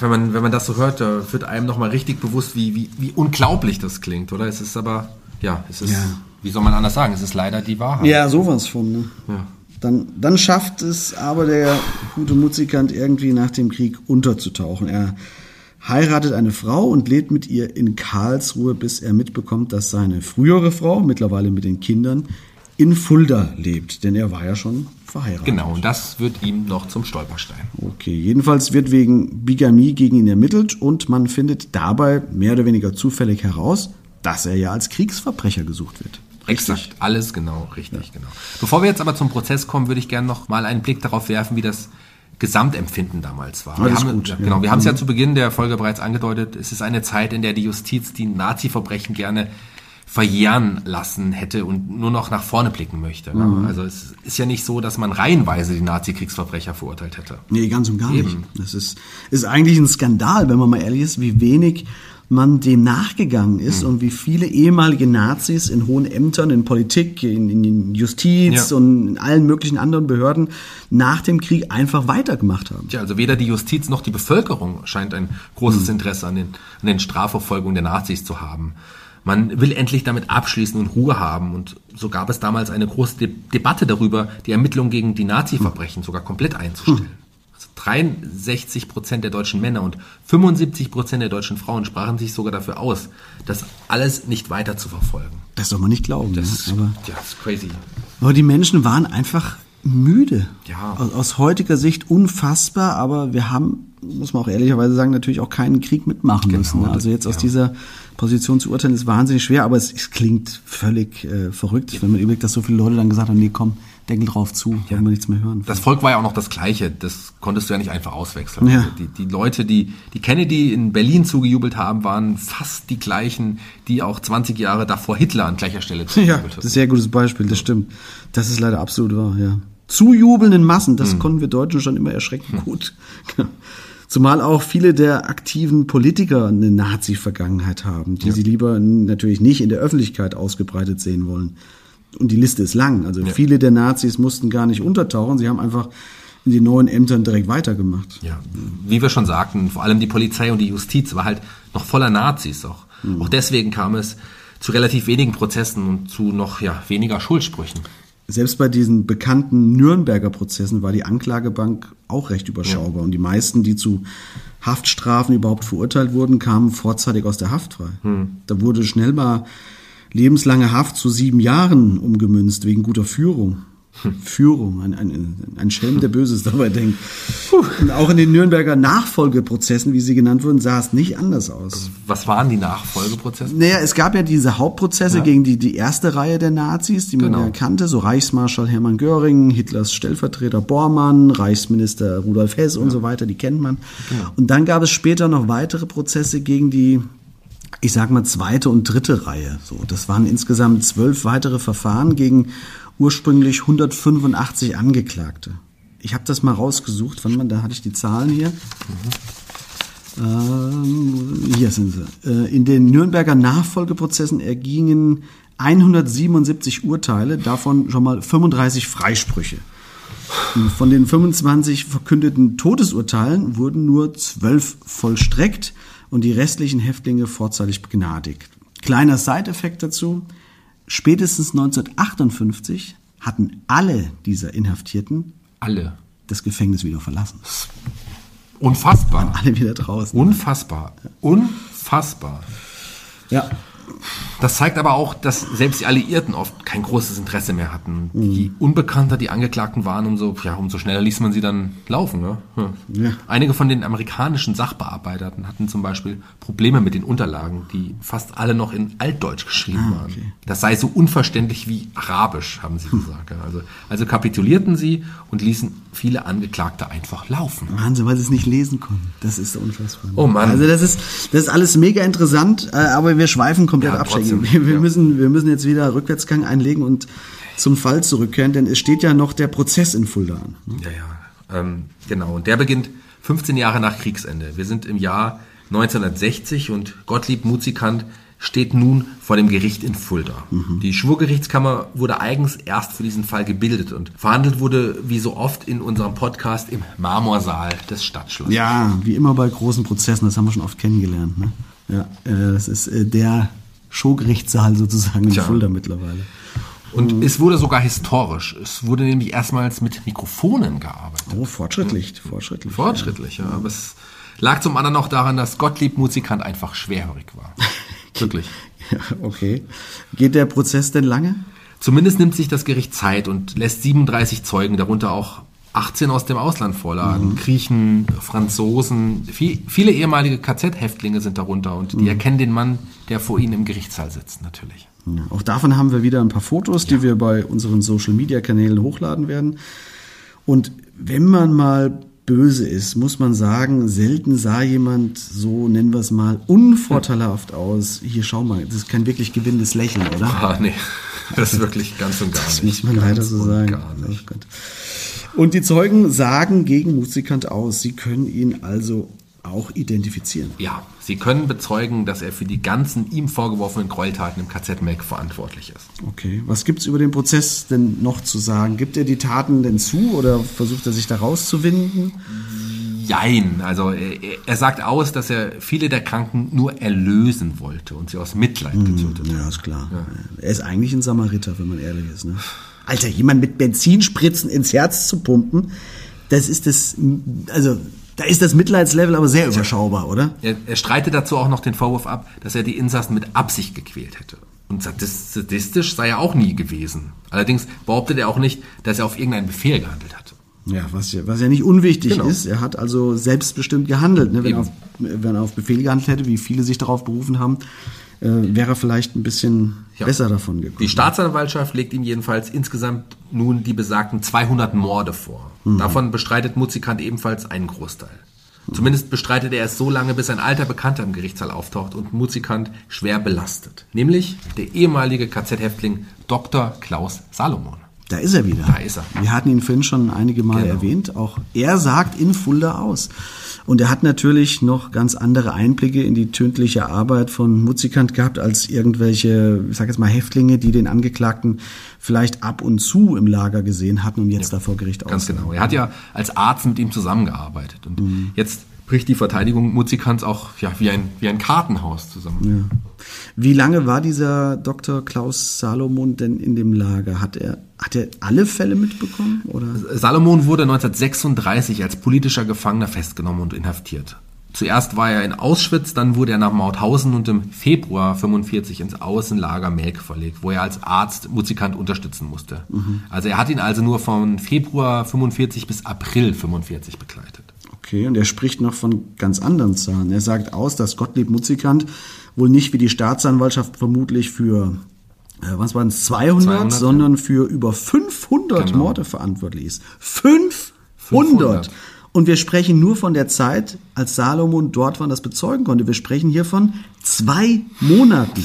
wenn man, wenn man das so hört, da wird einem nochmal richtig bewusst, wie, wie, wie unglaublich das klingt, oder? Es ist aber, ja, es ist, Ja. wie soll man anders sagen, es ist leider die Wahrheit. Ja, sowas von. Ne? Ja. Dann, dann schafft es aber der gute Muzikant irgendwie nach dem Krieg unterzutauchen. Er heiratet eine Frau und lebt mit ihr in Karlsruhe, bis er mitbekommt, dass seine frühere Frau, mittlerweile mit den Kindern, in Fulda lebt. Denn er war ja schon verheiratet. Genau, und das wird ihm noch zum Stolperstein. Okay, jedenfalls wird wegen Bigamie gegen ihn ermittelt und man findet dabei mehr oder weniger zufällig heraus, dass er ja als Kriegsverbrecher gesucht wird. Exakt, alles genau, richtig, genau. Bevor wir jetzt aber zum Prozess kommen, würde ich gerne noch mal einen Blick darauf werfen, wie das Gesamtempfinden damals war. Alles wir haben, gut, ja, ja. genau, wir haben es ja zu Beginn der Folge bereits angedeutet. Es ist eine Zeit, in der die Justiz die Nazi-Verbrechen gerne verjähren lassen hätte und nur noch nach vorne blicken möchte. Mhm. Also es ist ja nicht so, dass man reihenweise die Nazi-Kriegsverbrecher verurteilt hätte. Nee, ganz und gar Eben. nicht. Das ist, ist eigentlich ein Skandal, wenn man mal ehrlich ist, wie wenig man dem nachgegangen ist Hm. und wie viele ehemalige Nazis in hohen Ämtern, in Politik, in, in Justiz Ja. und in allen möglichen anderen Behörden nach dem Krieg einfach weitergemacht haben. Tja, also weder die Justiz noch die Bevölkerung scheint ein großes Interesse an den, an den Strafverfolgungen der Nazis zu haben. Man will endlich damit abschließen und Ruhe haben. Und so gab es damals eine große De Debatte darüber, die Ermittlungen gegen die Nazi-Verbrechen sogar komplett einzustellen. Also 63 Prozent der deutschen Männer und 75 Prozent der deutschen Frauen sprachen sich sogar dafür aus, das alles nicht weiter zu verfolgen. Das soll man nicht glauben. Das ja. ist, Aber, ja, das ist crazy. aber die Menschen waren einfach müde. Ja. Aus, aus heutiger Sicht unfassbar, aber wir haben, muss man auch ehrlicherweise sagen, natürlich auch keinen Krieg mitmachen müssen. ne? Also jetzt aus ja. dieser Position zu urteilen, ist wahnsinnig schwer, aber es, es klingt völlig äh, verrückt, wenn man überlegt, dass so viele Leute dann gesagt haben, nee, komm, Deckel drauf zu, wollen wir nichts mehr hören. Das Volk war ja auch noch das Gleiche. Das konntest du ja nicht einfach auswechseln. Ja. Die, die Leute, die, die Kennedy in Berlin zugejubelt haben, waren fast die gleichen, die auch 20 Jahre davor Hitler an gleicher Stelle Ja, zugejubelt das ist ein haben. sehr gutes Beispiel, das stimmt. Das ist leider absolut wahr, ja. Zujubelnden Massen, das konnten wir Deutschen schon immer erschreckend gut. Zumal auch viele der aktiven Politiker eine Nazi-Vergangenheit haben, die sie lieber natürlich nicht in der Öffentlichkeit ausgebreitet sehen wollen. Und die Liste ist lang. Also viele der Nazis mussten gar nicht untertauchen, sie haben einfach in den neuen Ämtern direkt weitergemacht. Ja, wie wir schon sagten, vor allem die Polizei und die Justiz war halt noch voller Nazis. Auch, auch deswegen kam es zu relativ wenigen Prozessen und zu noch ja, weniger Schuldsprüchen. Selbst bei diesen bekannten Nürnberger Prozessen war die Anklagebank auch recht überschaubar. Und die meisten, die zu Haftstrafen überhaupt verurteilt wurden, kamen vorzeitig aus der Haft frei. Da wurde schnell mal lebenslange Haft zu sieben Jahren umgemünzt wegen guter Führung. Führung, ein, ein, ein Schelm, der Böses dabei denkt. Und auch in den Nürnberger Nachfolgeprozessen, wie sie genannt wurden, sah es nicht anders aus. Was waren die Nachfolgeprozesse? Naja, es gab ja diese Hauptprozesse Ja. gegen die, die erste Reihe der Nazis, die man Genau. ja kannte, so Reichsmarschall Hermann Göring, Hitlers Stellvertreter Bormann, Reichsminister Rudolf Hess und so weiter, die kennt man. Genau. Und dann gab es später noch weitere Prozesse gegen die, ich sag mal, zweite und dritte Reihe. So, das waren insgesamt zwölf weitere Verfahren gegen ursprünglich 185 Angeklagte. Ich habe das mal rausgesucht, wann man, da hatte ich die Zahlen hier. Ähm, hier sind sie. Äh, In den Nürnberger Nachfolgeprozessen ergingen 177 Urteile, davon schon mal 35 Freisprüche. Von den 25 verkündeten Todesurteilen wurden nur 12 vollstreckt und die restlichen Häftlinge vorzeitig begnadigt. Kleiner Side-Effekt dazu. Spätestens 1958 hatten alle dieser Inhaftierten alle. das Gefängnis wieder verlassen. Unfassbar. Alle wieder draußen. Unfassbar. Unfassbar. Ja. Das zeigt aber auch, dass selbst die Alliierten oft kein großes Interesse mehr hatten. Je unbekannter die Angeklagten waren, umso, ja, umso schneller ließ man sie dann laufen. Ne? Hm. Ja. Einige von den amerikanischen Sachbearbeitern hatten zum Beispiel Probleme mit den Unterlagen, die fast alle noch in Altdeutsch geschrieben waren. Das sei so unverständlich wie Arabisch, haben sie gesagt. ja. Also, also kapitulierten sie und ließen viele Angeklagte einfach laufen. Wahnsinn, weil sie es nicht lesen konnten. Das ist so unfassbar. Oh Mann. Also das ist, das ist alles mega interessant, äh, aber wir schweifen komplett Ja, ab. trotzdem, Shaggy. Wir, wir, ja. müssen, wir müssen jetzt wieder Rückwärtsgang einlegen und zum Fall zurückkehren, denn es steht ja noch der Prozess in Fulda an. Ja, ja. Ähm, genau. Und der beginnt 15 Jahre nach Kriegsende. Wir sind im Jahr 1960 und Gottlieb Muzikant steht nun vor dem Gericht in Fulda. Die Schwurgerichtskammer wurde eigens erst für diesen Fall gebildet und verhandelt wurde, wie so oft in unserem Podcast, im Marmorsaal des Stadtschlosses. Ja, wie immer bei großen Prozessen, das haben wir schon oft kennengelernt. Ne? Ja, äh, das ist äh, der Showgerichtssaal sozusagen in. Fulda mittlerweile. Und es wurde sogar historisch. Es wurde nämlich erstmals mit Mikrofonen gearbeitet. Oh, fortschrittlich, fortschrittlich. Fortschrittlich, ja. Aber es lag zum anderen auch daran, dass Gottlieb Muzikant einfach schwerhörig war. Wirklich. Ja, okay. Geht der Prozess denn lange? Zumindest nimmt sich das Gericht Zeit und lässt 37 Zeugen, darunter auch 18 aus dem Ausland vorladen. Griechen, Franzosen, viel, viele ehemalige KZ-Häftlinge sind darunter und die erkennen den Mann, der vor ihnen im Gerichtssaal sitzt, natürlich. Ja, auch davon haben wir wieder ein paar Fotos, die wir bei unseren Social-Media-Kanälen hochladen werden. Und wenn man mal böse ist, muss man sagen, selten sah jemand so, nennen wir es mal, unvorteilhaft aus. Hier, schau mal, das ist kein wirklich gewinnendes Lächeln, oder? Ah, nee, das ist wirklich ganz und gar Das nicht. muss man leider Ganz so und sagen. Gar nicht. Oh. Und die Zeugen sagen gegen Musikant aus. Sie können ihn also auch identifizieren. Ja, sie können bezeugen, dass er für die ganzen ihm vorgeworfenen Gräueltaten im KZ Melk verantwortlich ist. Okay, was gibt's über den Prozess denn noch zu sagen? Gibt er die Taten denn zu oder versucht er sich da rauszuwinden? Jein, also er, er sagt aus, dass er viele der Kranken nur erlösen wollte und sie aus Mitleid getötet hat. Ja, ist klar. Er ist eigentlich ein Samariter, wenn man ehrlich ist. Ne? Alter, jemand mit Benzinspritzen ins Herz zu pumpen, das ist das, also da ist das Mitleidslevel aber sehr überschaubar, oder? Er, er streitet dazu auch noch den Vorwurf ab, dass er die Insassen mit Absicht gequält hätte. Und sadis- sadistisch sei er auch nie gewesen. Allerdings behauptet er auch nicht, dass er auf irgendeinen Befehl gehandelt hatte. Ja, was ja, was ja nicht unwichtig Genau. ist. Er hat also selbstbestimmt gehandelt. Ne? Wenn, er auf, wenn er auf Befehl gehandelt hätte, wie viele sich darauf berufen haben, äh, wäre er vielleicht ein bisschen Ja. besser davon gekommen. Die Staatsanwaltschaft legt ihm jedenfalls insgesamt nun die besagten 200 Morde vor. Davon bestreitet Muzikant ebenfalls einen Großteil. Zumindest bestreitet er es so lange, bis ein alter Bekannter im Gerichtssaal auftaucht und Muzikant schwer belastet. Nämlich der ehemalige KZ-Häftling Dr. Klaus Salomon. Da ist er wieder. Da ist er. Wir hatten ihn vorhin schon einige Male Genau. erwähnt. Auch er sagt in Fulda aus. Und er hat natürlich noch ganz andere Einblicke in die tödliche Arbeit von Muzikant gehabt als irgendwelche, ich sag jetzt mal, Häftlinge, die den Angeklagten vielleicht ab und zu im Lager gesehen hatten und jetzt da vor Gericht Ganz aussagen. genau. Er hat ja als Arzt mit ihm zusammengearbeitet. Und jetzt bricht die Verteidigung Muzikants auch ja, wie, ein, wie ein Kartenhaus zusammen. Wie lange war dieser Dr. Klaus Salomon denn in dem Lager? Hat er, hat er alle Fälle mitbekommen? Oder? Salomon wurde 1936 als politischer Gefangener festgenommen und inhaftiert. Zuerst war er in Auschwitz, dann wurde er nach Mauthausen und im Februar 45 ins Außenlager Melk verlegt, wo er als Arzt Muzikant unterstützen musste. Also er hat ihn also nur von Februar 45 bis April 45 begleitet. Okay, und er spricht noch von ganz anderen Zahlen. Er sagt aus, dass Gottlieb Mutzikant wohl nicht wie die Staatsanwaltschaft vermutlich für, äh, was waren es, 200, 200, sondern für über 500 Genau. Morde verantwortlich ist. 500! 500. Und wir sprechen nur von der Zeit, als Salomon dort war das bezeugen konnte. Wir sprechen hier von zwei Monaten.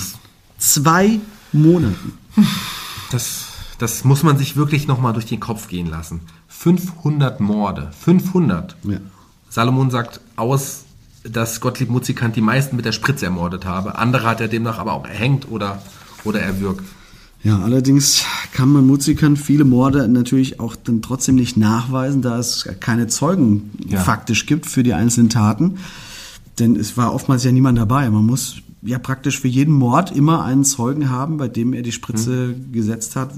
Zwei Monaten. Das, das muss man sich wirklich nochmal durch den Kopf gehen lassen. 500 Morde. 500. Ja. Salomon sagt aus, dass Gottlieb Muzikant die meisten mit der Spritze ermordet habe. Andere hat er demnach aber auch erhängt oder, oder erwürgt. Ja, allerdings kann man Muzikern viele Morde natürlich auch dann trotzdem nicht nachweisen, da es keine Zeugen Ja. faktisch gibt für die einzelnen Taten. Denn es war oftmals ja niemand dabei. Man muss ja praktisch für jeden Mord immer einen Zeugen haben, bei dem er die Spritze hm. gesetzt hat,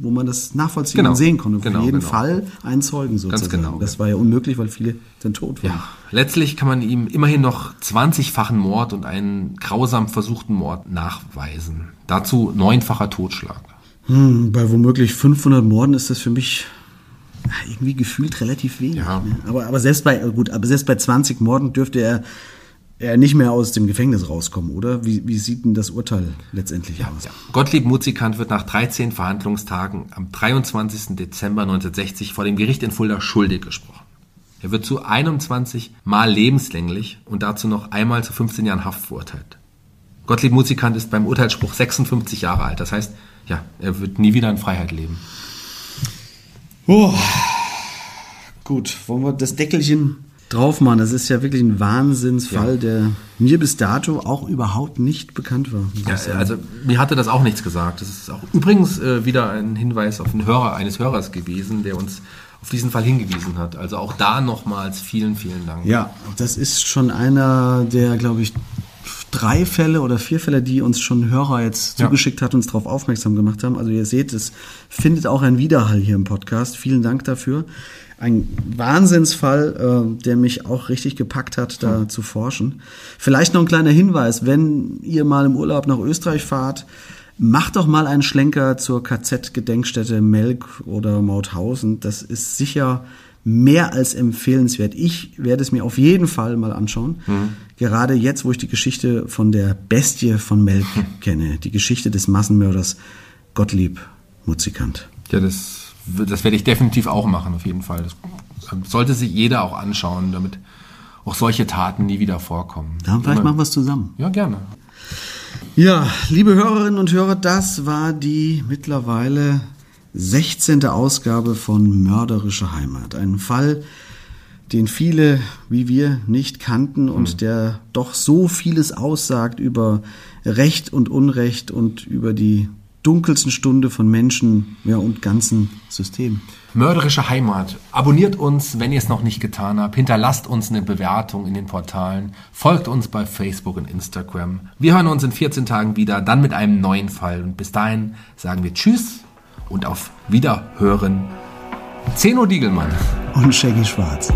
wo man das nachvollziehen genau. und sehen konnte. Für genau, jeden genau. Fall einen Zeugen sozusagen. Ganz genau. Das war ja unmöglich, weil viele dann tot waren. Ja. Letztlich kann man ihm immerhin noch 20-fachen Mord und einen grausam versuchten Mord nachweisen. Dazu neunfacher Totschlag. Hm, bei womöglich 500 Morden ist das für mich irgendwie gefühlt relativ wenig. Ja. Ne? Aber, aber selbst bei gut, aber selbst bei 20 Morden dürfte er er nicht mehr aus dem Gefängnis rauskommen, oder? Wie, wie sieht denn das Urteil letztendlich ja, aus? Ja. Gottlieb Mutzikant wird nach 13 Verhandlungstagen am 23. Dezember 1960 vor dem Gericht in Fulda schuldig gesprochen. Er wird zu 21 Mal lebenslänglich und dazu noch einmal zu 15 Jahren Haft verurteilt. Gottlieb Mutzikant ist beim Urteilsspruch 56 Jahre alt. Das heißt, ja, er wird nie wieder in Freiheit leben. Oh. Gut, wollen wir das Deckelchen drauf machen? Das ist ja wirklich ein Wahnsinnsfall, ja. der mir bis dato auch überhaupt nicht bekannt war. Ja, also mir hatte das auch nichts gesagt. Das ist auch übrigens äh, wieder ein Hinweis auf den Hörer eines Hörers gewesen, der uns auf diesen Fall hingewiesen hat. Also auch da nochmals vielen, vielen Dank. Ja, das ist schon einer der, glaube ich, drei Fälle oder vier Fälle, die uns schon Hörer jetzt ja. zugeschickt hat, uns darauf aufmerksam gemacht haben. Also ihr seht, es findet auch ein Widerhall hier im Podcast. Vielen Dank dafür. Ein Wahnsinnsfall, äh, der mich auch richtig gepackt hat, da ja. zu forschen. Vielleicht noch ein kleiner Hinweis, wenn ihr mal im Urlaub nach Österreich fahrt, macht doch mal einen Schlenker zur KZ-Gedenkstätte Melk oder Mauthausen. Das ist sicher mehr als empfehlenswert. Ich werde es mir auf jeden Fall mal anschauen. Mhm. Gerade jetzt, wo ich die Geschichte von der Bestie von Melk mhm. kenne, die Geschichte des Massenmörders Gottlieb Mutzikant. Ja, das, das werde ich definitiv auch machen, auf jeden Fall. Das sollte sich jeder auch anschauen, damit auch solche Taten nie wieder vorkommen. Dann vielleicht machen wir es zusammen. Ja, gerne. Ja, liebe Hörerinnen und Hörer, das war die mittlerweile 16. Ausgabe von Mörderische Heimat. Ein Fall, den viele wie wir nicht kannten und mhm. der doch so vieles aussagt über Recht und Unrecht und über die dunkelsten Stunde von Menschen ja, und ganzen Systemen. Mörderische Heimat. Abonniert uns, wenn ihr es noch nicht getan habt. Hinterlasst uns eine Bewertung in den Portalen. Folgt uns bei Facebook und Instagram. Wir hören uns in 14 Tagen wieder, dann mit einem neuen Fall. Und bis dahin sagen wir Tschüss und auf Wiederhören. Zeno Diegelmann und Shaggy Schwarz.